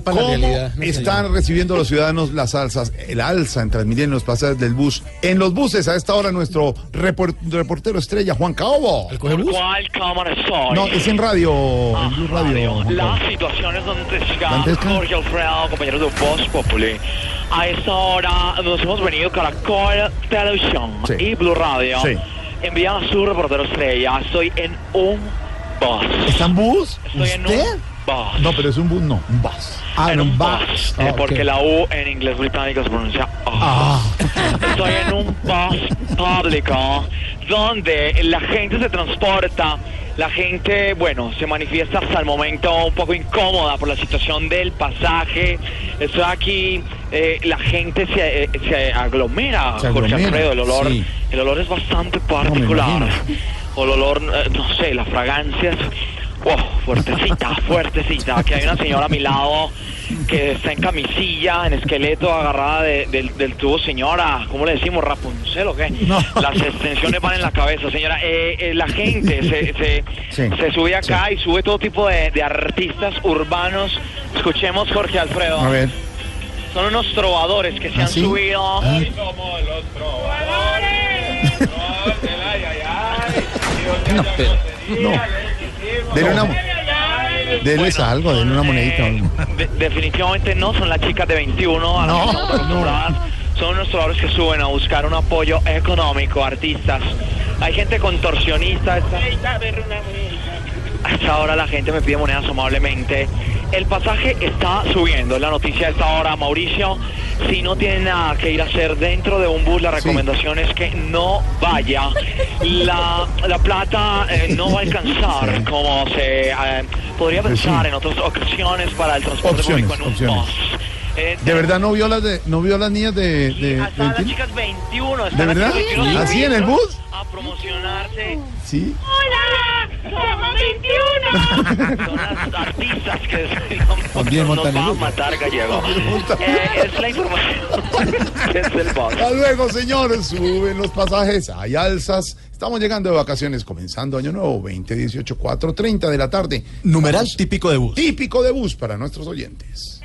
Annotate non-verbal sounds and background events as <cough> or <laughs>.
para la ¿Cómo están recibiendo los ciudadanos las alzas, el alza en transmitir en los pasajes del bus? En los buses, a esta hora, nuestro repor- reportero estrella, Juan Caobo. ¿El coge bus? ¿Cuál cámara soy? No, es en radio, Ah, en Blue Radio. Juan Las situaciones donde está Dantesca. Jorge Alfredo, compañeros de Voz Populi. A esta hora nos hemos venido Caracol Televisión Sí. y Blue Radio. Sí. Envían a su reportero estrella. Estoy en un bus. ¿Está en bus? Estoy en ¿Usted? un bus. No, pero es un bus, no, un bus. Ah, en un bus, eh, Ah, porque la U en inglés británico se pronuncia O. Ah, Estoy en un bus público donde la gente se transporta, la gente, bueno, se manifiesta hasta el momento un poco incómoda por la situación del pasaje. Estoy aquí, eh, la gente se, eh, se aglomera, Se Jorge aglomera, Alfredo, el olor, sí. el olor es bastante particular. el olor, eh, no sé, la fragancia es fuertecita, <laughs> fuertesita. Aquí hay una señora a mi lado que está en camisilla, en esqueleto, agarrada de- del, del tubo, señora. ¿Cómo le decimos? ¿Rapunzel o qué? No. Las extensiones van en la cabeza, señora. Eh, eh, la gente se, se, Sí, se sube acá y sube todo tipo de, de artistas urbanos. Escuchemos Jorge Alfredo. a ver. Son unos trovadores que se ¿Ah, han sí? subido. Ah. <laughs> No, pero, no. Denle una, denles algo, denle una monedita. Eh, de- definitivamente no son las chicas de 21 a No, acostumbradas. Son unos trovadores que suben a buscar un apoyo económico, artistas. Hay gente contorsionista. esta- A esta hora la gente me pide monedas amablemente. El pasaje está subiendo, es la noticia de esta hora, Mauricio. Si no tiene nada que ir a hacer dentro de un bus, la recomendación es que no vaya. La, la plata eh, no va a alcanzar Sí. como se eh, podría Pues sí. pensar en otras ocasiones para el transporte Opciones, público en un opciones. bus. Eh, ¿De verdad no vio las, de, no vio las niñas de, de, hasta las 21? chicas 21. ¿De están las verdad? chicas 21 ¿Así en el bus? A promocionarse. Sí. ¡Hola! ¡Somos 21! Son las artistas que También nos va a matar gallego. Eh, es la información desde el bus. Hasta luego, señores. Suben los pasajes, hay alzas. Estamos llegando de vacaciones, comenzando año nuevo, 20, 18, 4, 30 de la tarde. Numeral Vamos. típico de bus. Típico de bus para nuestros oyentes.